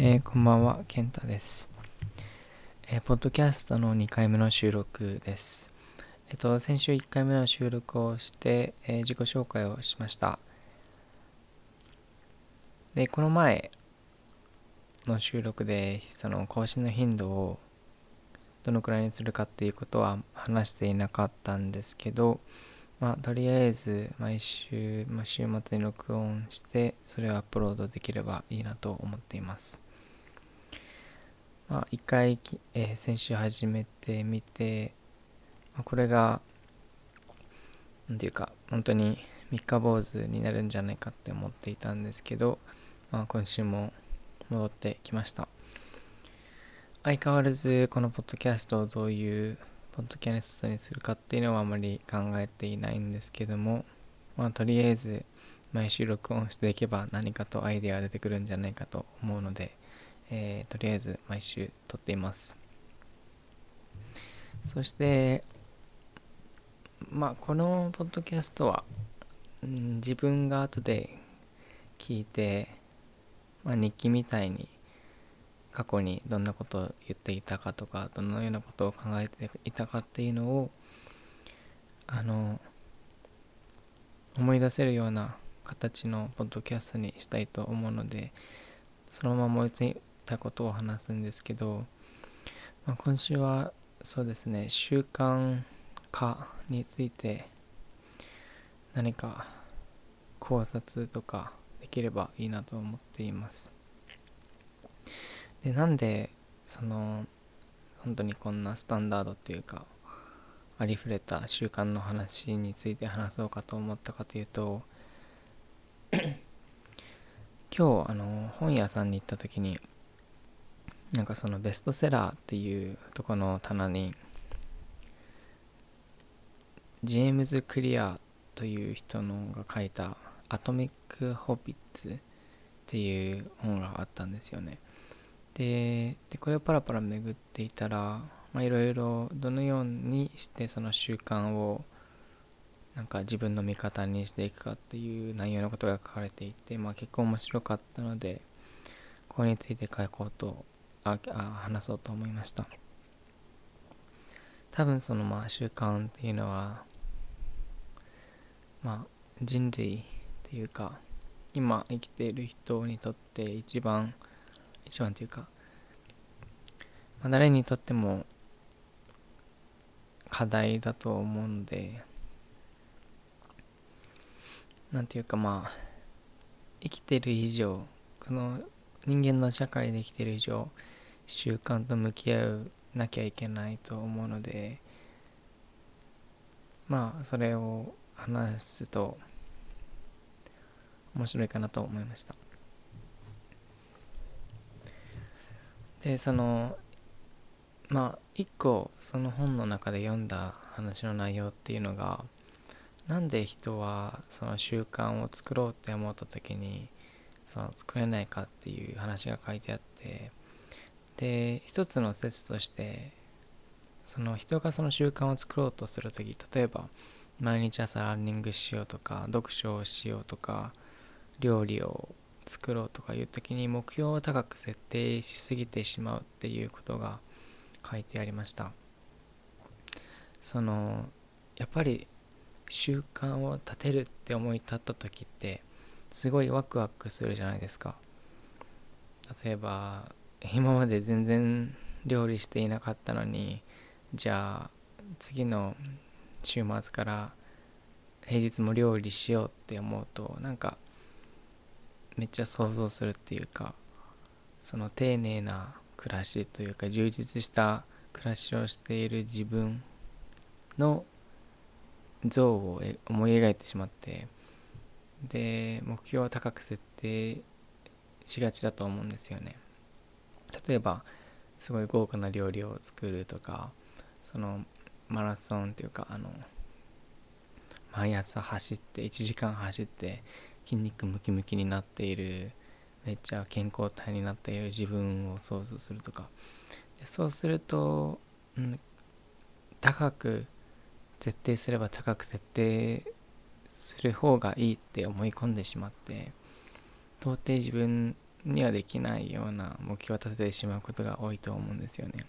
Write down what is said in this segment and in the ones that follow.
えー、こんばんは、ケンタです、えー、ポッドキャストの2回目の収録です。えっ、ー、と、先週1回目の収録をして、え自己紹介をしました。で、この前の収録で、その更新の頻度をどのくらいにするかっていうことは話していなかったんですけど、まあ、とりあえず毎週、まあ、週末に録音して、それをアップロードできればいいなと思っています。まあ、一回、えー、先週始めてみて、まあ、これが、なんていうか、本当に三日坊主になるんじゃないかって思っていたんですけど、まあ、今週も戻ってきました。相変わらずこのポッドキャストをどういうポッドキャストにするかっていうのはあまり考えていないんですけども、まあ、とりあえず毎週録音していけば何かとアイデアが出てくるんじゃないかと思うので、えー、とりあえず毎週撮っています。そしてまあこのポッドキャストは、うん、自分が後で聞いて、まあ、日記みたいに過去にどんなことを言っていたかとかどのようなことを考えていたかっていうのをあの思い出せるような形のポッドキャストにしたいと思うのでそのまま思いついたことを話すんですけど、まあ、今週はそうですね習慣化について何か考察とかできればいいなと思っています。でなんでその本当にこんなスタンダードっていうかありふれた習慣の話について話そうかと思ったかというと 今日あの本屋さんに行った時になんかそのベストセラーっていうとこの棚にジェームズ・クリアという人のが書いた「アトミック・ホビッツ」っていう本があったんですよね。でこれをパラパラ巡っていたらいろいろどのようにしてその習慣をなんか自分の味方にしていくかっていう内容のことが書かれていて、まあ、結構面白かったのでこれについて書こうとああ話そうと思いました。多分そのまあ習慣っていうのはまあ人類っていうか今生きている人にとって一番一番というか、まあ、誰にとっても課題だと思うのでなんていうかまあ生きてる以上この人間の社会で生きてる以上習慣と向き合うなきゃいけないと思うのでまあそれを話すと面白いかなと思いました。でそのまあ一個その本の中で読んだ話の内容っていうのがなんで人はその習慣を作ろうって思った時にその作れないかっていう話が書いてあってで一つの説としてその人がその習慣を作ろうとする時例えば毎日朝ランニングしようとか読書をしようとか料理を作ろうとかいう時に目標を高く設定しすぎてしまうっていうことが書いてありました。そのやっぱり習慣を立てるって思い立った時ってすごいワクワクするじゃないですか。例えば今まで全然料理していなかったのにじゃあ次の週末から平日も料理しようって思うとなんかめっちゃ想像するっていうかその丁寧な暮らしというか充実した暮らしをしている自分の像を思い描いてしまってで目標を高く設定しがちだと思うんですよね。例えばすごい豪華な料理を作るとかそのマラソンっていうかあの毎朝走って1時間走って筋肉ムキムキになっているめっちゃ健康体になっている自分を想像するとか。そうすると、うん、高く設定すれば高く設定する方がいいって思い込んでしまって到底自分にはできないような目標を立ててしまうことが多いと思うんですよね。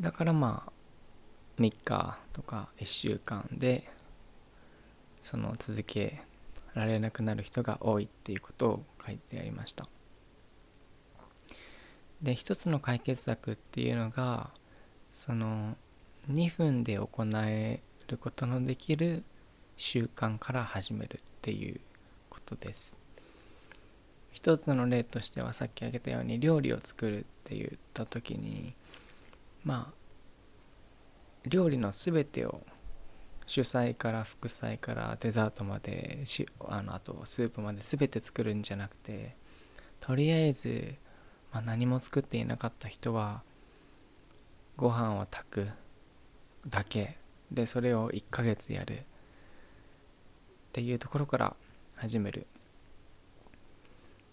だからまあ3日とか1週間でその続けられなくなる人が多いっていうことを書いてありました。で一つの解決策っていうのがその2分で行えることのできる習慣から始めるっていうことです。一つの例としてはさっき挙げたように料理を作るって言った時にまあ料理の全てを主菜から副菜からデザートまでしあのあとスープまで全て作るんじゃなくてとりあえず、まあ、何も作っていなかった人はご飯を炊くだけ。でそれを1ヶ月やるっていうところから始める。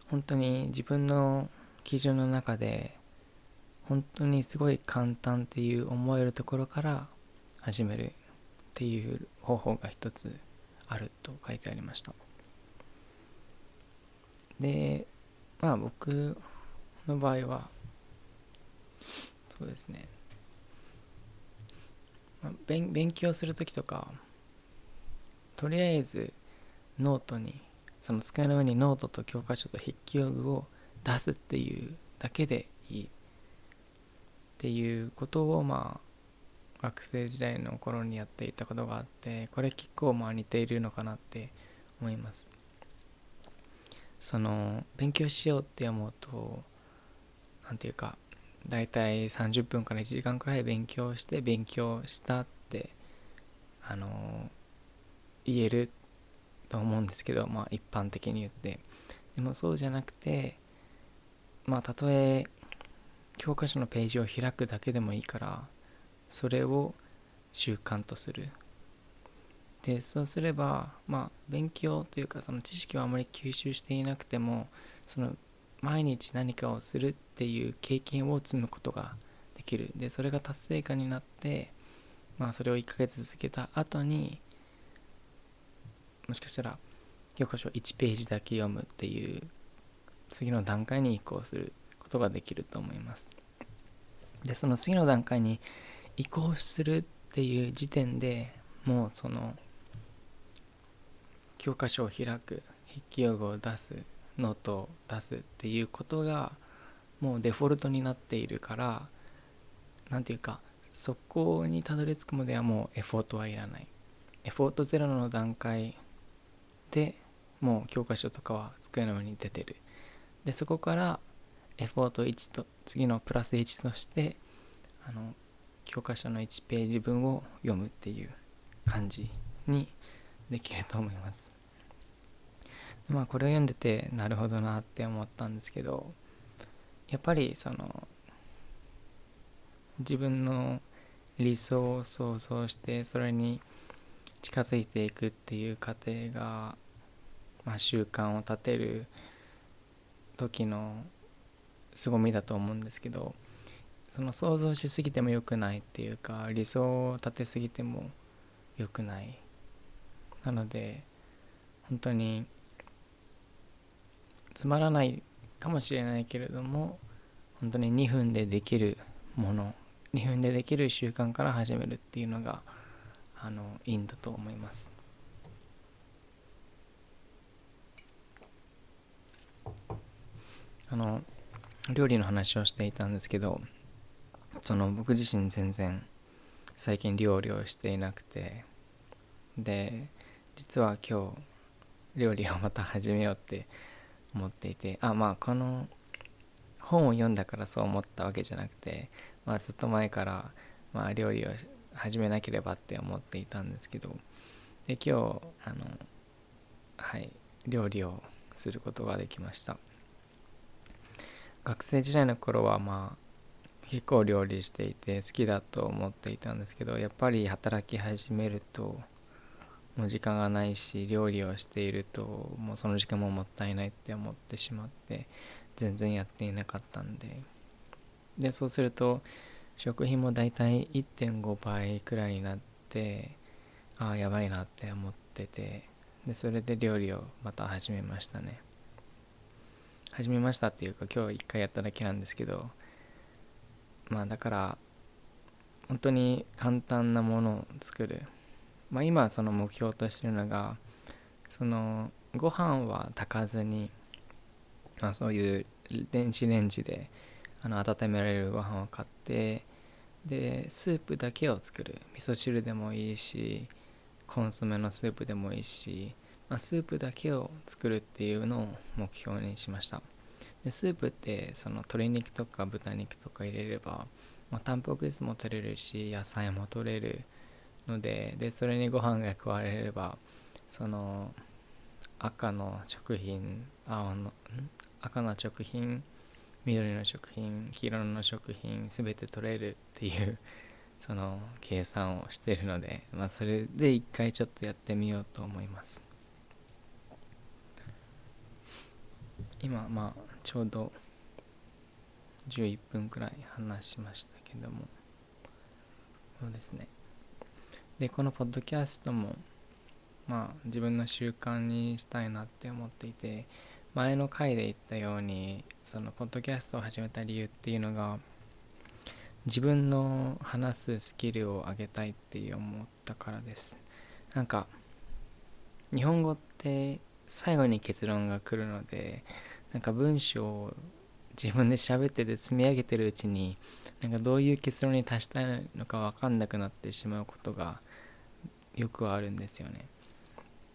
本当に自分の基準の中で本当にすごい簡単っていう思えるところから始めるっていう方法が一つあると書いてありました。でまあ僕の場合はそうですね、まあ、勉勉強する時とかとりあえずノートにその机の上にノートと教科書と筆記用具を出すっていうだけでいいっていうことをまあ学生時代の頃にやっていたことがあってこれ結構まあ似ているのかなって思います。その勉強しようって思うと何ていうか大体30分から1時間くらい勉強して勉強したってあの言えると思うんですけどまあ一般的に言って。でもそうじゃなくてまあたとえ教科書のページを開くだけでもいいからそれを習慣とする。でそうすればまあ勉強というかその知識をあまり吸収していなくてもその毎日何かをするっていう経験を積むことができる。でそれが達成感になってまあそれを1ヶ月続けた後にもしかしたら教科書1ページだけ読むっていう次の段階に移行することができると思います。でその次の段階に移行するっていう時点でもうその教科書を開く筆記用具を出すノートを出すっていうことがもうデフォルトになっているから何ていうかそこにたどり着くまではもうエフォートはいらない。エフォートゼロの段階でもう教科書とかは机の上に出てるでそこからエフォート1と次のプラス1としてあの教科書の1ページ分を読むっていう感じにできると思います。まあこれを読んでてなるほどなって思ったんですけどやっぱりその自分の理想を想像してそれに近づいていくっていう過程が、まあ、習慣を立てる時の凄みだと思うんですけどその想像しすぎても良くないっていうか理想を立てすぎても良くない。なので本当につまらないかもしれないけれども本当に2分でできるもの2分でできる習慣から始めるっていうのがあのいいんだと思います。あの料理の話をしていたんですけどその僕自身全然最近料理をしていなくてで実は今日料理をまた始めようって思っていてあまあこの本を読んだからそう思ったわけじゃなくて、まあ、ずっと前から、まあ、料理を始めなければって思っていたんですけどで今日あのはい料理をすることができました。学生時代の頃はまあ結構料理していて好きだと思っていたんですけどやっぱり働き始めるともう時間がないし料理をしているともうその時間ももったいないって思ってしまって全然やっていなかったんで。でそうすると食費もだいたい1.5倍くらいになってああやばいなって思っててでそれで料理をまた始めましたね。始めましたっていうか今日一回やっただけなんですけどまあだから本当に簡単なものを作る。まあ今その目標としてるのがそのご飯は炊かずに、まあ、そういう電子レンジであの温められるご飯を買ってでスープだけを作る。味噌汁でもいいしコンソメのスープでもいいし、まあ、スープだけを作るっていうのを目標にしました。でスープってその鶏肉とか豚肉とか入れれば、まあ、タンパク質も取れるし野菜も取れるのででそれにご飯が加えればその赤の食品青の赤の食品緑の食品黄色の食品全て取れるっていうその計算をしてるので、まあ、それで一回ちょっとやってみようと思います。今まあちょうど11分くらい話しましたけども。そうですね。でこのポッドキャストもまあ自分の習慣にしたいなって思っていて前の回で言ったようにそのポッドキャストを始めた理由っていうのが自分の話すスキルを上げたいって思ったからです。なんか日本語って最後に結論が来るのでなんか文章を自分で喋ってて積み上げてるうちになんかどういう結論に達したいのか分かんなくなってしまうことがよくあるんですよね。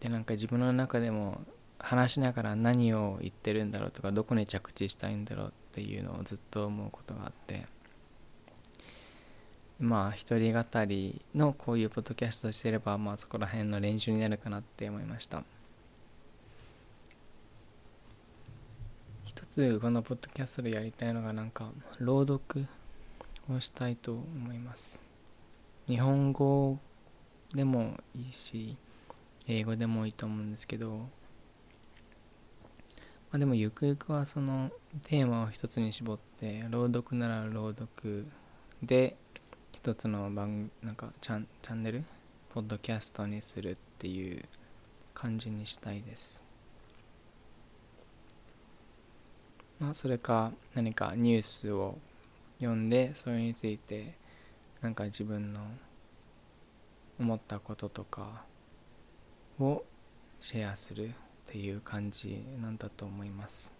でなんか自分の中でも話しながら何を言ってるんだろうとかどこに着地したいんだろうっていうのをずっと思うことがあって。まあ一人語りのこういうポッドキャストしてればまあそこら辺の練習になるかなって思いました。一つこのポッドキャストでやりたいのがなんか朗読をしたいと思います。日本語でもいいし英語でもいいと思うんですけどまあ、でもゆくゆくはそのテーマを一つに絞って朗読なら朗読で一つの番なんかチャンチャンネルポッドキャストにするっていう感じにしたいです。まあそれか何かニュースを読んでそれについてなんか自分の思ったこととかをシェアする。っていう感じなんだと思います。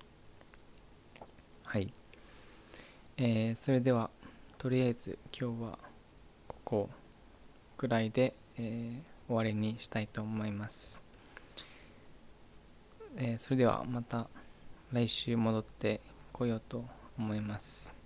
はい。えー、それではとりあえず今日はここぐらいで、えー、終わりにしたいと思います、えー、それではまた来週戻ってこようと思います。